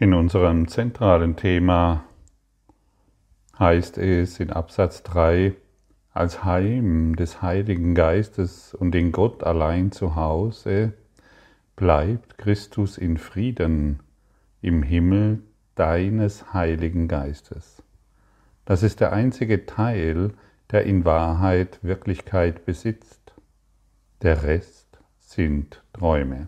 In unserem zentralen Thema heißt es in Absatz 3, als Heim des Heiligen Geistes und in Gott allein zu Hause bleibt Christus in Frieden im Himmel deines Heiligen Geistes. Das ist der einzige Teil, der in Wahrheit Wirklichkeit besitzt. Der Rest sind Träume.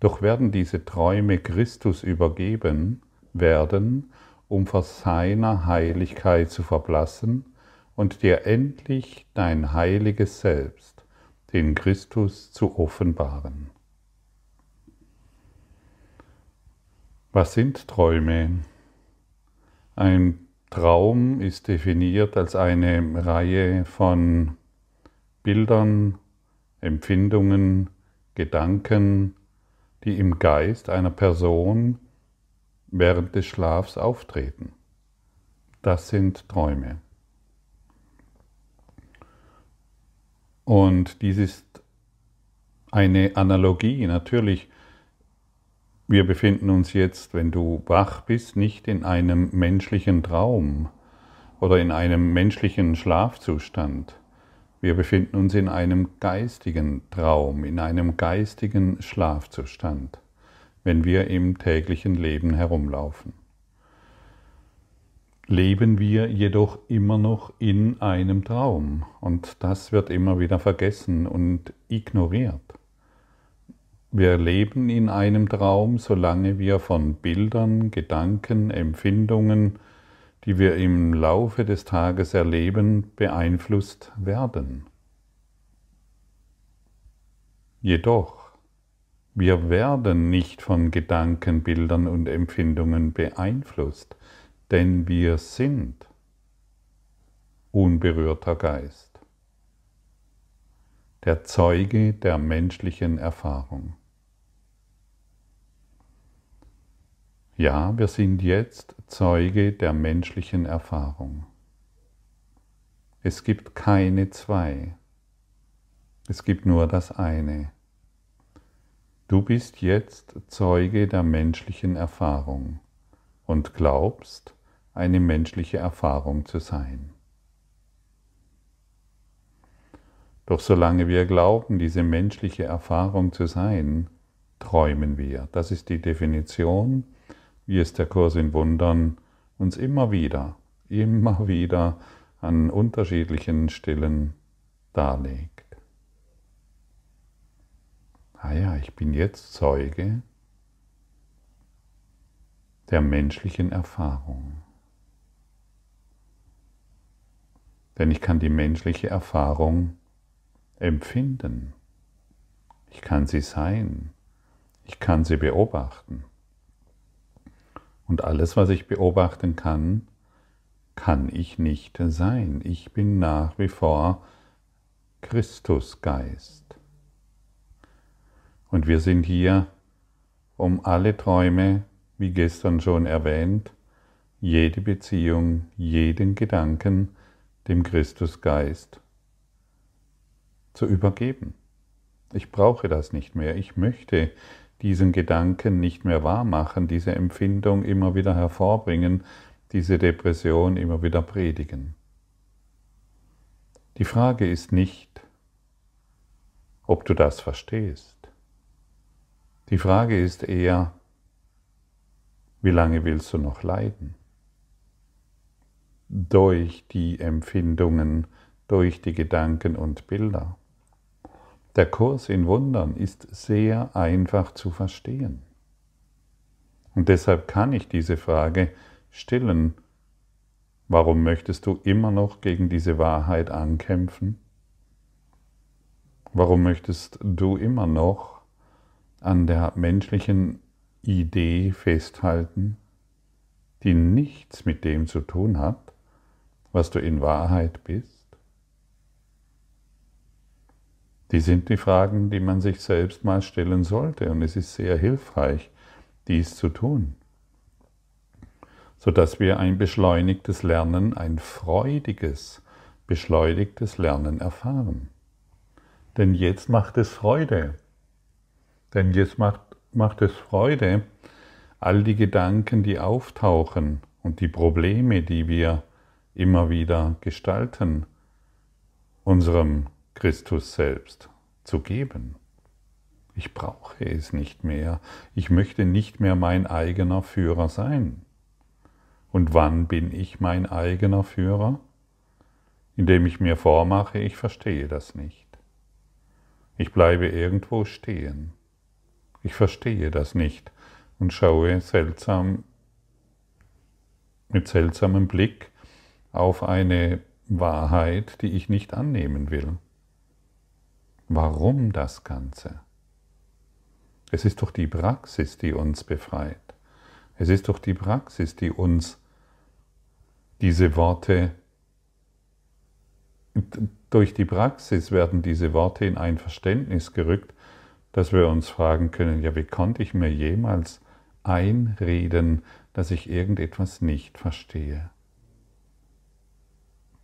Doch werden diese Träume Christus übergeben werden, um vor seiner Heiligkeit zu verblassen und dir endlich dein heiliges Selbst, den Christus, zu offenbaren. Was sind Träume? Ein Traum ist definiert als eine Reihe von Bildern, Empfindungen, Gedanken, die im Geist einer Person während des Schlafs auftreten. Das sind Träume. Und dies ist eine Analogie. Natürlich, wir befinden uns jetzt, wenn du wach bist, nicht in einem menschlichen Traum oder in einem menschlichen Schlafzustand wir befinden uns in einem geistigen Traum, in einem geistigen Schlafzustand, wenn wir im täglichen Leben herumlaufen. Leben wir jedoch immer noch in einem Traum und das wird immer wieder vergessen und ignoriert. Wir leben in einem Traum, solange wir von Bildern, Gedanken, Empfindungen, die wir im Laufe des Tages erleben, beeinflusst werden. Jedoch, wir werden nicht von Gedanken, Bildern und Empfindungen beeinflusst, denn wir sind unberührter Geist, der Zeuge der menschlichen Erfahrung. Ja, wir sind jetzt Zeuge der menschlichen Erfahrung. Es gibt keine zwei. Es gibt nur das eine. Du bist jetzt Zeuge der menschlichen Erfahrung und glaubst, eine menschliche Erfahrung zu sein. Doch solange wir glauben, diese menschliche Erfahrung zu sein, träumen wir. Das ist die Definition wie es der Kurs in Wundern uns immer wieder, immer wieder an unterschiedlichen Stellen darlegt. Ah ja, ich bin jetzt Zeuge der menschlichen Erfahrung. Denn ich kann die menschliche Erfahrung empfinden. Ich kann sie sein. Ich kann sie beobachten. Und alles, was ich beobachten kann, kann ich nicht sein. Ich bin nach wie vor Christusgeist. Und wir sind hier, um alle Träume, wie gestern schon erwähnt, jede Beziehung, jeden Gedanken dem Christusgeist zu übergeben. Ich brauche das nicht mehr. Ich möchte diesen Gedanken nicht mehr wahr machen, diese Empfindung immer wieder hervorbringen, diese Depression immer wieder predigen. Die Frage ist nicht, ob du das verstehst. Die Frage ist eher, wie lange willst du noch leiden? Durch die Empfindungen, durch die Gedanken und Bilder. Der Kurs in Wundern ist sehr einfach zu verstehen. Und deshalb kann ich diese Frage stellen, warum möchtest du immer noch gegen diese Wahrheit ankämpfen? Warum möchtest du immer noch an der menschlichen Idee festhalten, die nichts mit dem zu tun hat, was du in Wahrheit bist? Die sind die Fragen, die man sich selbst mal stellen sollte und es ist sehr hilfreich, dies zu tun, sodass wir ein beschleunigtes Lernen, ein freudiges, beschleunigtes Lernen erfahren. Denn jetzt macht es Freude. Denn jetzt macht, macht es Freude, all die Gedanken, die auftauchen und die Probleme, die wir immer wieder gestalten, unserem Christus selbst zu geben. Ich brauche es nicht mehr. Ich möchte nicht mehr mein eigener Führer sein. Und wann bin ich mein eigener Führer? Indem ich mir vormache, ich verstehe das nicht. Ich bleibe irgendwo stehen. Ich verstehe das nicht und schaue seltsam mit seltsamem Blick auf eine Wahrheit, die ich nicht annehmen will. Warum das Ganze? Es ist doch die Praxis, die uns befreit. Es ist doch die Praxis, die uns diese Worte, durch die Praxis werden diese Worte in ein Verständnis gerückt, dass wir uns fragen können, ja, wie konnte ich mir jemals einreden, dass ich irgendetwas nicht verstehe?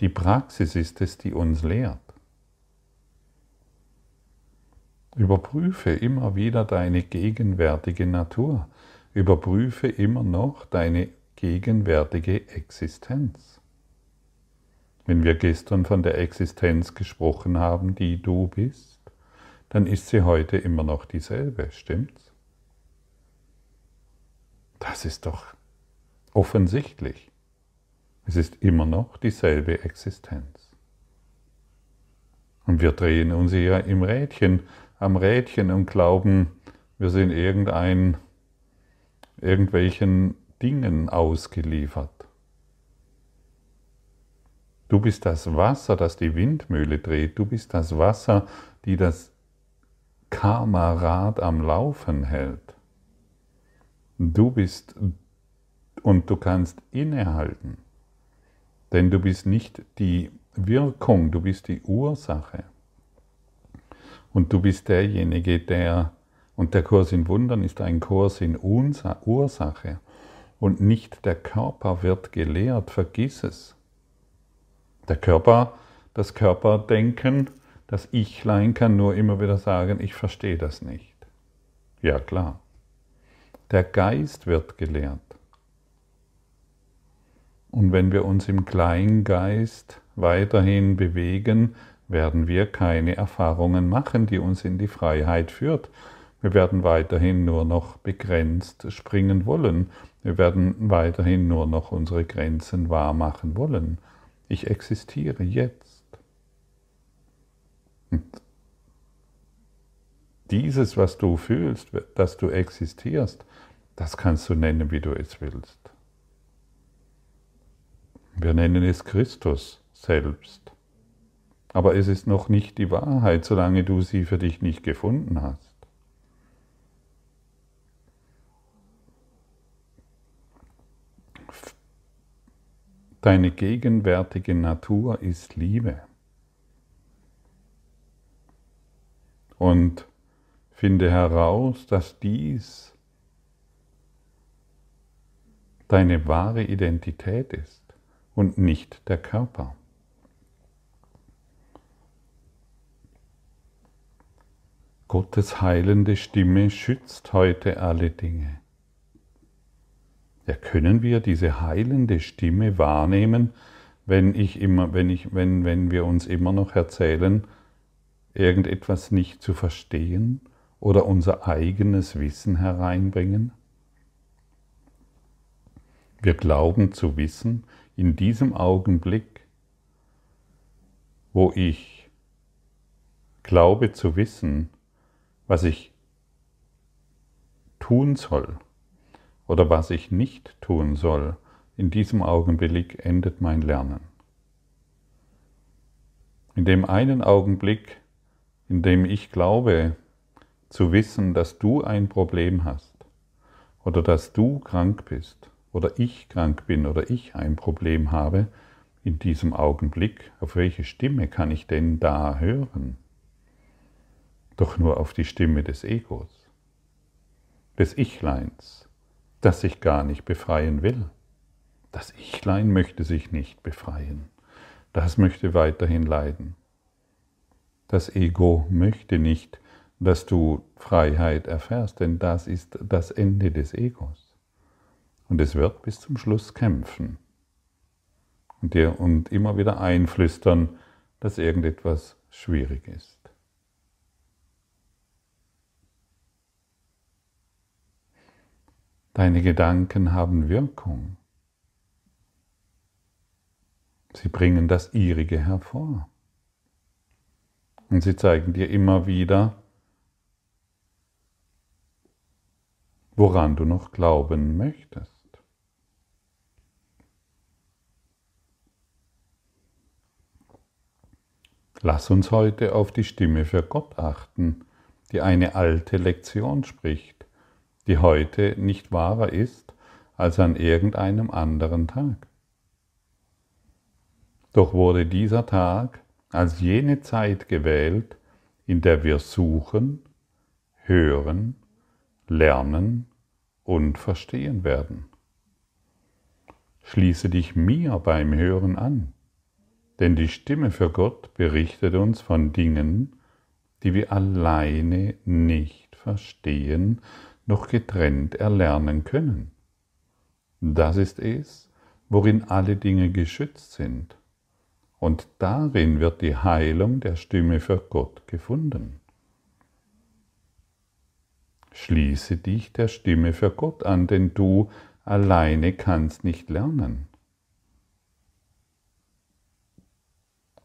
Die Praxis ist es, die uns lehrt. Überprüfe immer wieder deine gegenwärtige Natur. Überprüfe immer noch deine gegenwärtige Existenz. Wenn wir gestern von der Existenz gesprochen haben, die du bist, dann ist sie heute immer noch dieselbe, stimmt's? Das ist doch offensichtlich. Es ist immer noch dieselbe Existenz. Und wir drehen uns ja im Rädchen am Rädchen und glauben, wir sind irgendein, irgendwelchen Dingen ausgeliefert. Du bist das Wasser, das die Windmühle dreht. Du bist das Wasser, die das Karma-Rad am Laufen hält. Du bist und du kannst innehalten, denn du bist nicht die Wirkung, du bist die Ursache. Und du bist derjenige, der, und der Kurs in Wundern ist ein Kurs in Ursache und nicht der Körper wird gelehrt, vergiss es. Der Körper, das Körperdenken, das Ichlein kann nur immer wieder sagen, ich verstehe das nicht. Ja klar. Der Geist wird gelehrt. Und wenn wir uns im Kleingeist weiterhin bewegen, werden wir keine Erfahrungen machen, die uns in die Freiheit führt. Wir werden weiterhin nur noch begrenzt springen wollen. Wir werden weiterhin nur noch unsere Grenzen wahrmachen wollen. Ich existiere jetzt. Und dieses, was du fühlst, dass du existierst, das kannst du nennen, wie du es willst. Wir nennen es Christus selbst. Aber es ist noch nicht die Wahrheit, solange du sie für dich nicht gefunden hast. Deine gegenwärtige Natur ist Liebe. Und finde heraus, dass dies deine wahre Identität ist und nicht der Körper. Gottes heilende Stimme schützt heute alle Dinge. Ja, können wir diese heilende Stimme wahrnehmen, wenn, ich immer, wenn, ich, wenn, wenn wir uns immer noch erzählen, irgendetwas nicht zu verstehen oder unser eigenes Wissen hereinbringen? Wir glauben zu wissen, in diesem Augenblick, wo ich glaube zu wissen, was ich tun soll oder was ich nicht tun soll, in diesem Augenblick endet mein Lernen. In dem einen Augenblick, in dem ich glaube zu wissen, dass du ein Problem hast oder dass du krank bist oder ich krank bin oder ich ein Problem habe, in diesem Augenblick, auf welche Stimme kann ich denn da hören? Doch nur auf die Stimme des Egos, des Ichleins, das sich gar nicht befreien will. Das Ichlein möchte sich nicht befreien. Das möchte weiterhin leiden. Das Ego möchte nicht, dass du Freiheit erfährst, denn das ist das Ende des Egos. Und es wird bis zum Schluss kämpfen. Und dir und immer wieder einflüstern, dass irgendetwas schwierig ist. Deine Gedanken haben Wirkung. Sie bringen das Ihrige hervor. Und sie zeigen dir immer wieder, woran du noch glauben möchtest. Lass uns heute auf die Stimme für Gott achten, die eine alte Lektion spricht, die heute nicht wahrer ist als an irgendeinem anderen Tag. Doch wurde dieser Tag als jene Zeit gewählt, in der wir suchen, hören, lernen und verstehen werden. Schließe dich mir beim Hören an, denn die Stimme für Gott berichtet uns von Dingen, die wir alleine nicht verstehen, noch getrennt erlernen können. Das ist es, worin alle Dinge geschützt sind und darin wird die Heilung der Stimme für Gott gefunden. Schließe dich der Stimme für Gott an, denn du alleine kannst nicht lernen.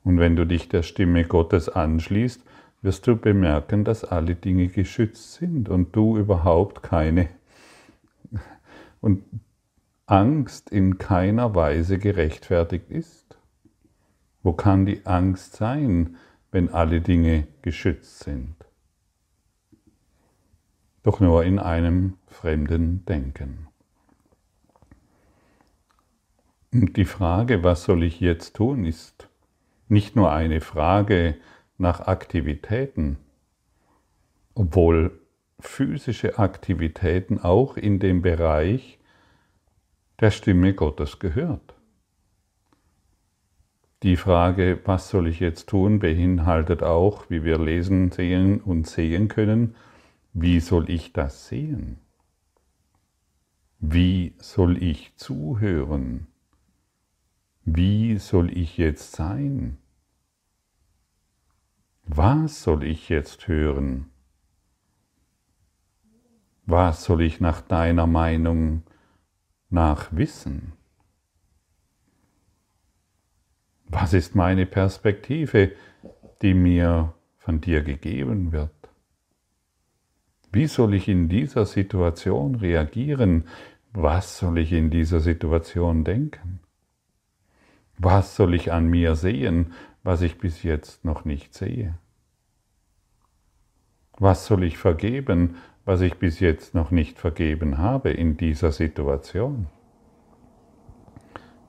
Und wenn du dich der Stimme Gottes anschließt, wirst du bemerken, dass alle Dinge geschützt sind und du überhaupt keine und Angst in keiner Weise gerechtfertigt ist. Wo kann die Angst sein, wenn alle Dinge geschützt sind? Doch nur in einem fremden Denken. Und die Frage, was soll ich jetzt tun, ist nicht nur eine Frage nach Aktivitäten, obwohl physische Aktivitäten auch in dem Bereich der Stimme Gottes gehört. Die Frage, was soll ich jetzt tun, beinhaltet auch, wie wir lesen, sehen und sehen können, wie soll ich das sehen? Wie soll ich zuhören? Wie soll ich jetzt sein? Was soll ich jetzt hören? Was soll ich nach deiner Meinung nach wissen? Was ist meine Perspektive, die mir von dir gegeben wird? Wie soll ich in dieser Situation reagieren? Was soll ich in dieser Situation denken? Was soll ich an mir sehen, was ich bis jetzt noch nicht sehe? Was soll ich vergeben, was ich bis jetzt noch nicht vergeben habe in dieser Situation?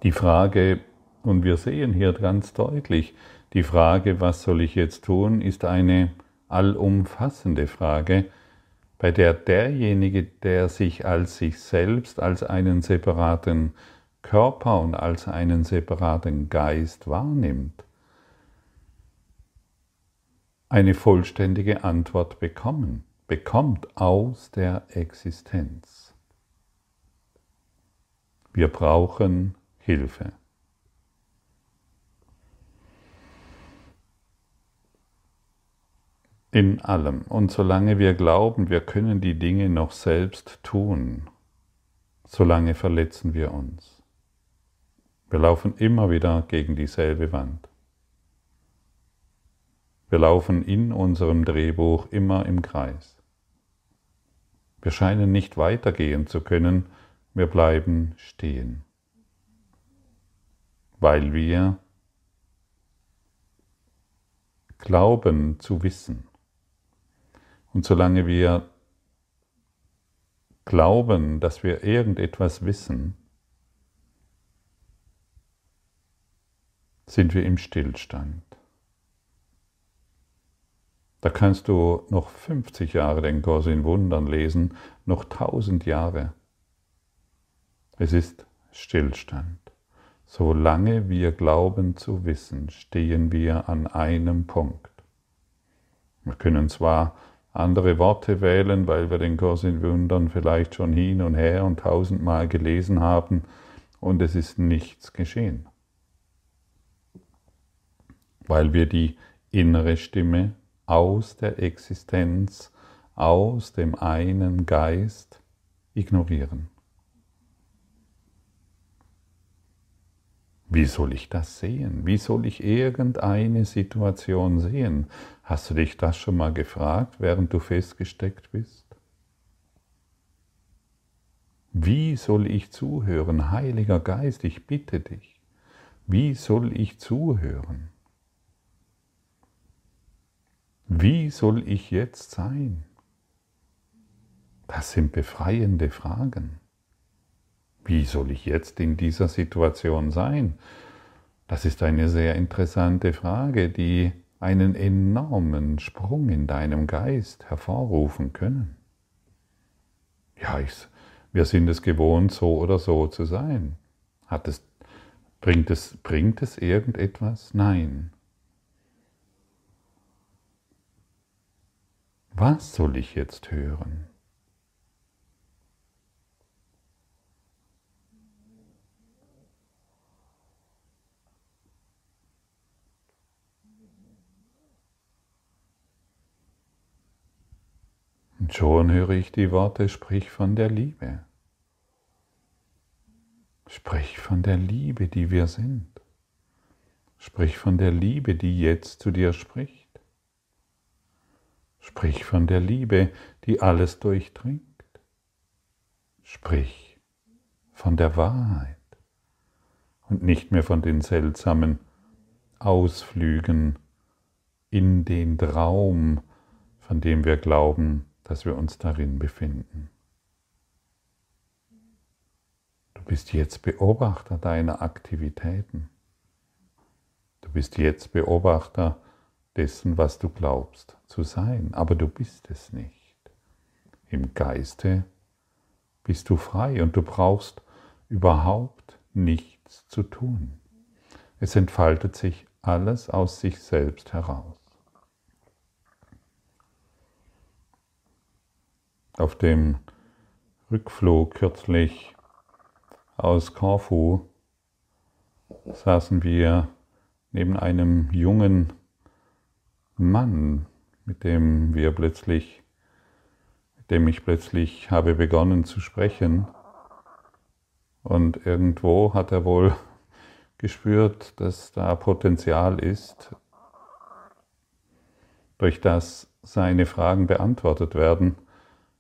Die Frage, und wir sehen hier ganz deutlich, die Frage, was soll ich jetzt tun, ist eine allumfassende Frage, bei der derjenige, der sich als sich selbst, als einen separaten Körper und als einen separaten Geist wahrnimmt, eine vollständige Antwort bekommen, bekommt aus der Existenz. Wir brauchen Hilfe. in allem. Und solange wir glauben, wir können die Dinge noch selbst tun, solange verletzen wir uns. Wir laufen immer wieder gegen dieselbe Wand. Wir laufen in unserem Drehbuch immer im Kreis. Wir scheinen nicht weitergehen zu können, wir bleiben stehen, weil wir glauben zu wissen. Und solange wir glauben, dass wir irgendetwas wissen, sind wir im Stillstand. Da kannst du noch 50 Jahre den Kurs in Wundern lesen, noch 1000 Jahre. Es ist Stillstand. Solange wir glauben zu wissen, stehen wir an einem Punkt. Wir können zwar andere Worte wählen, weil wir den Kurs in Wundern vielleicht schon hin und her und tausendmal gelesen haben und es ist nichts geschehen. Weil wir die innere Stimme aus der Existenz, aus dem einen Geist ignorieren. Wie soll ich das sehen? Wie soll ich irgendeine Situation sehen? Hast du dich das schon mal gefragt, während du festgesteckt bist? Wie soll ich zuhören? Heiliger Geist, ich bitte dich. Wie soll ich zuhören? Wie soll ich jetzt sein? Das sind befreiende Fragen. Wie soll ich jetzt in dieser Situation sein? Das ist eine sehr interessante Frage, die einen enormen Sprung in deinem Geist hervorrufen können. Ja, ich, wir sind es gewohnt, so oder so zu sein. Hat es, bringt, es, bringt es irgendetwas? Nein. Was soll ich jetzt hören? Und schon höre ich die Worte, sprich von der Liebe. Sprich von der Liebe, die wir sind. Sprich von der Liebe, die jetzt zu dir spricht. Sprich von der Liebe, die alles durchdringt. Sprich von der Wahrheit und nicht mehr von den seltsamen Ausflügen in den Traum, von dem wir glauben, dass wir uns darin befinden. Du bist jetzt Beobachter deiner Aktivitäten. Du bist jetzt Beobachter dessen, was du glaubst zu sein, aber du bist es nicht. Im Geiste bist du frei und du brauchst überhaupt nichts zu tun. Es entfaltet sich alles aus sich selbst heraus. auf dem Rückflug kürzlich aus Korfu saßen wir neben einem jungen Mann, mit dem wir plötzlich, mit dem ich plötzlich habe begonnen zu sprechen. Und irgendwo hat er wohl gespürt, dass da Potenzial ist, durch das seine Fragen beantwortet werden.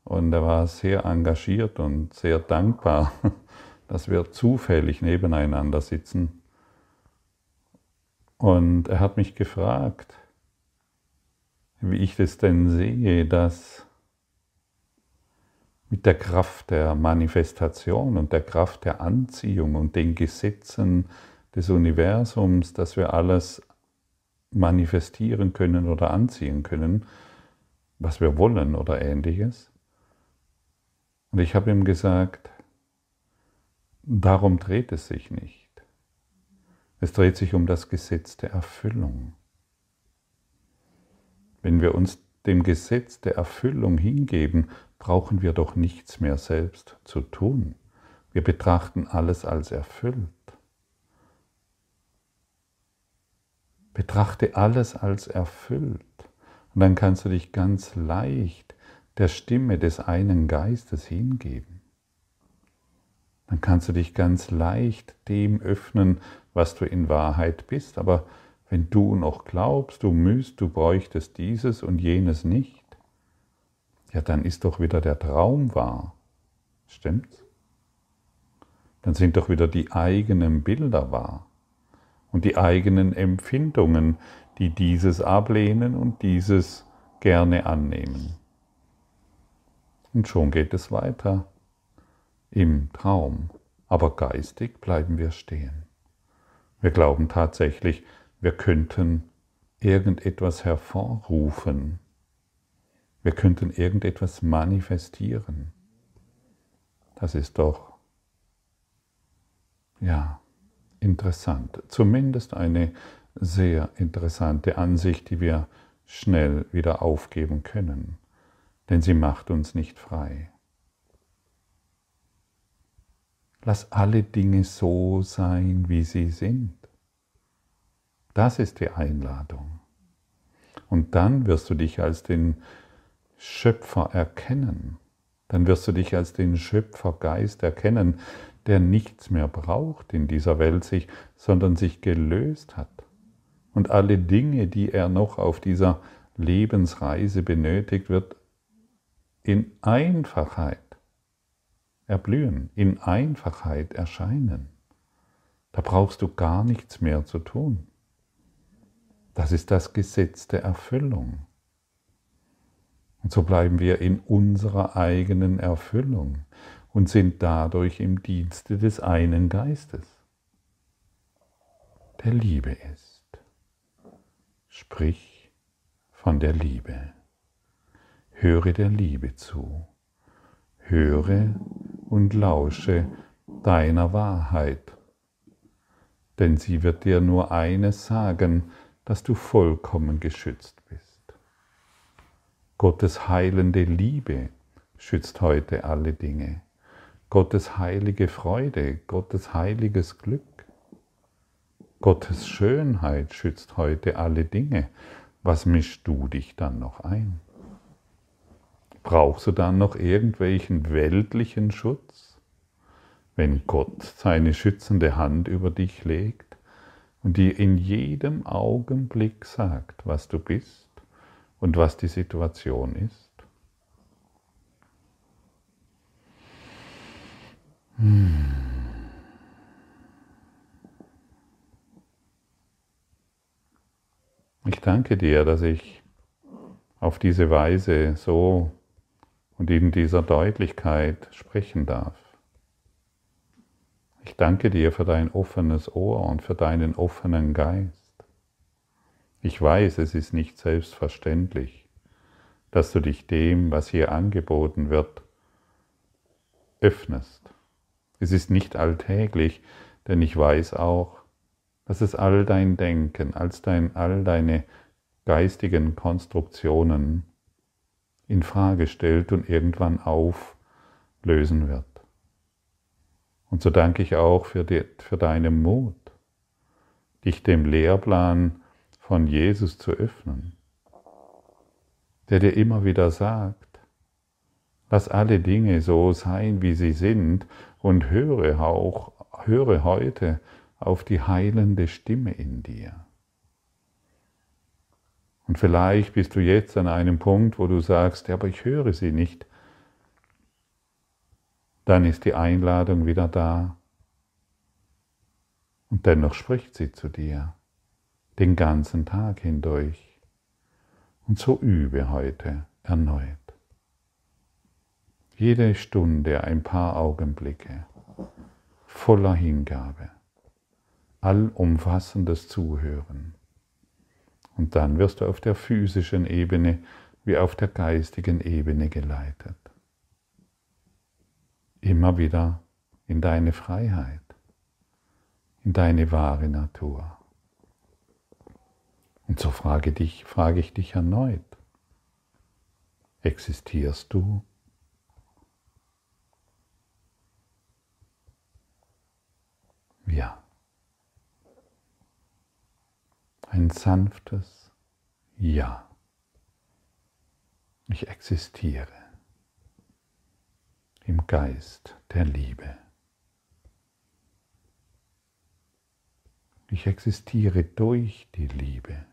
Und er war sehr engagiert und sehr dankbar, dass wir zufällig nebeneinander sitzen. Und er hat mich gefragt, wie ich das denn sehe, dass mit der Kraft der Manifestation und der Kraft der Anziehung und den Gesetzen des Universums, dass wir alles manifestieren können oder anziehen können, was wir wollen oder ähnliches. Und ich habe ihm gesagt, darum dreht es sich nicht. Es dreht sich um das Gesetz der Erfüllung. Wenn wir uns dem Gesetz der Erfüllung hingeben, brauchen wir doch nichts mehr selbst zu tun. Wir betrachten alles als erfüllt. Betrachte alles als erfüllt. Und dann kannst du dich ganz leicht der Stimme des einen Geistes hingeben. Dann kannst du dich ganz leicht dem öffnen, was du in Wahrheit bist. Aber wenn du noch glaubst, du müsst, du bräuchtest dieses und jenes nicht, ja, dann ist doch wieder der Traum wahr. Stimmt's? Dann sind doch wieder die eigenen Bilder wahr und die eigenen Empfindungen, die dieses ablehnen und dieses gerne annehmen. Und schon geht es weiter im Traum. Aber geistig bleiben wir stehen. Wir glauben tatsächlich, wir könnten irgendetwas hervorrufen. Wir könnten irgendetwas manifestieren. Das ist doch, ja, interessant. Zumindest eine sehr interessante Ansicht, die wir schnell wieder aufgeben können. denn sie macht uns nicht frei. Lass alle Dinge so sein, wie sie sind. Das ist die Einladung. Und dann wirst du dich als den Schöpfer erkennen. Dann wirst du dich als den Schöpfergeist erkennen, der nichts mehr braucht in dieser Welt, sich, sondern sich gelöst hat. Und alle Dinge, die er noch auf dieser Lebensreise benötigt, wird in Einfachheit erblühen, in Einfachheit erscheinen. Da brauchst du gar nichts mehr zu tun. Das ist das Gesetz der Erfüllung. Und so bleiben wir in unserer eigenen Erfüllung und sind dadurch im Dienste des einen Geistes, der Liebe ist. Sprich von der Liebe. Höre der Liebe zu. Höre und lausche deiner Wahrheit. Denn sie wird dir nur eines sagen, dass du vollkommen geschützt bist. Gottes heilende Liebe schützt heute alle Dinge. Gottes heilige Freude, Gottes heiliges Glück. Gottes Schönheit schützt heute alle Dinge. Was mischst du dich dann noch ein? Brauchst du dann noch irgendwelchen weltlichen Schutz? Wenn Gott seine schützende Hand über dich legt und dir in jedem Augenblick sagt, was du bist und was die Situation ist? Hm. Ich danke dir, dass ich auf diese Weise so und in dieser Deutlichkeit sprechen darf. Ich danke dir für dein offenes Ohr und für deinen offenen Geist. Ich weiß, es ist nicht selbstverständlich, dass du dich dem, was hier angeboten wird, öffnest. Es ist nicht alltäglich, denn ich weiß auch, dass es all dein Denken, als dein, all deine geistigen Konstruktionen in Frage stellt und irgendwann auflösen wird. Und so danke ich auch für, die, für deinen Mut, dich dem Lehrplan von Jesus zu öffnen, der dir immer wieder sagt, lass alle Dinge so sein, wie sie sind und höre auch, höre heute auf die heilende Stimme in dir. Und vielleicht bist du jetzt an einem Punkt, wo du sagst, ja, aber ich höre sie nicht. Dann ist die Einladung wieder da. Und dennoch spricht sie zu dir den ganzen Tag hindurch. Und so übe heute erneut. Jede Stunde ein paar Augenblicke voller Hingabe, allumfassendes Zuhören und dann wirst du auf der physischen Ebene wie auf der geistigen Ebene geleitet. Immer wieder in deine Freiheit, in deine wahre Natur. Und so frage, dich, frage ich dich erneut, existierst du? Ja. ein sanftes Ja. Ich existiere im Geist der Liebe. Ich existiere durch die Liebe,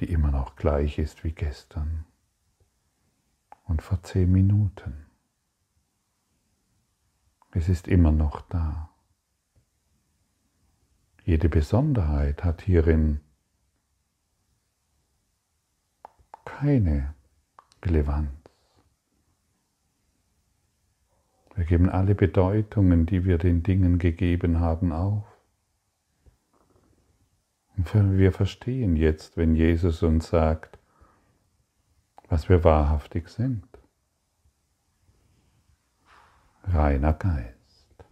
die immer noch gleich ist wie gestern und vor zehn Minuten. Es ist immer noch da. Jede Besonderheit hat hierin keine Relevanz. Wir geben alle Bedeutungen, die wir den Dingen gegeben haben, auf. Und wir verstehen jetzt, wenn Jesus uns sagt, was wir wahrhaftig sind. Reiner Geist.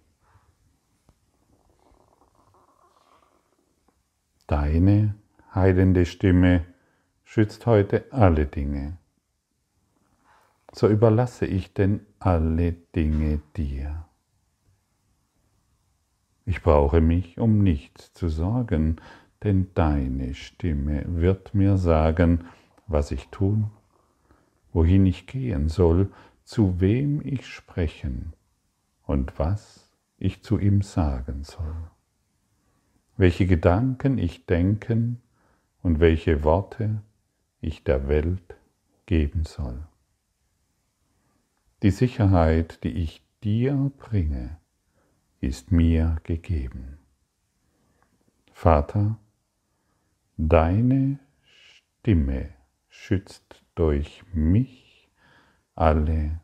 Deine heilende Stimme schützt heute alle Dinge so überlasse ich denn alle Dinge dir. Ich brauche mich um nichts zu sorgen, denn deine Stimme wird mir sagen, was ich tun, wohin ich gehen soll, zu wem ich sprechen und was ich zu ihm sagen soll, welche Gedanken ich denken und welche Worte ich der Welt geben soll. Die Sicherheit, die ich dir bringe, ist mir gegeben. Vater, deine Stimme schützt durch mich alle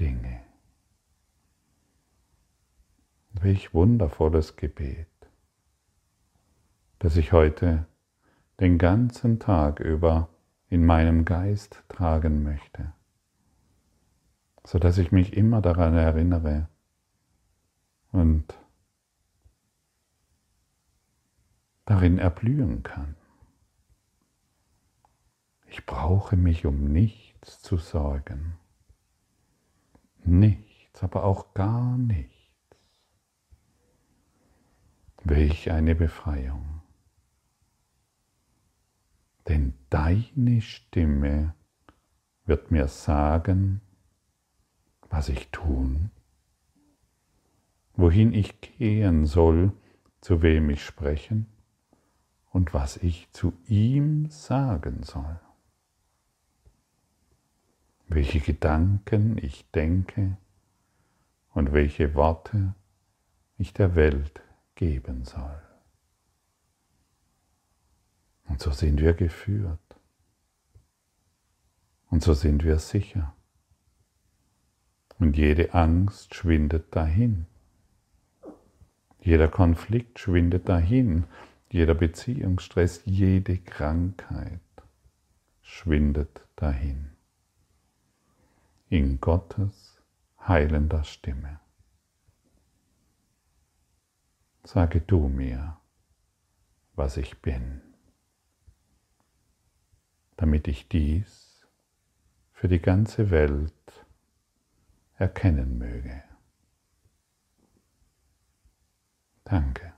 Dinge. Welch wundervolles Gebet, das ich heute den ganzen Tag über in meinem Geist tragen möchte, so dass ich mich immer daran erinnere und darin erblühen kann. Ich brauche mich um nichts zu sorgen. Nichts, aber auch gar nichts. Welch eine Befreiung. Denn deine Stimme wird mir sagen, was ich tun, wohin ich gehen soll, zu wem ich sprechen und was ich zu ihm sagen soll welche Gedanken ich denke und welche Worte ich der Welt geben soll. Und so sind wir geführt. Und so sind wir sicher. Und jede Angst schwindet dahin. Jeder Konflikt schwindet dahin. Jeder Beziehungsstress, jede Krankheit schwindet dahin in Gottes heilender Stimme. Sage du mir, was ich bin, damit ich dies für die ganze Welt erkennen möge. Danke.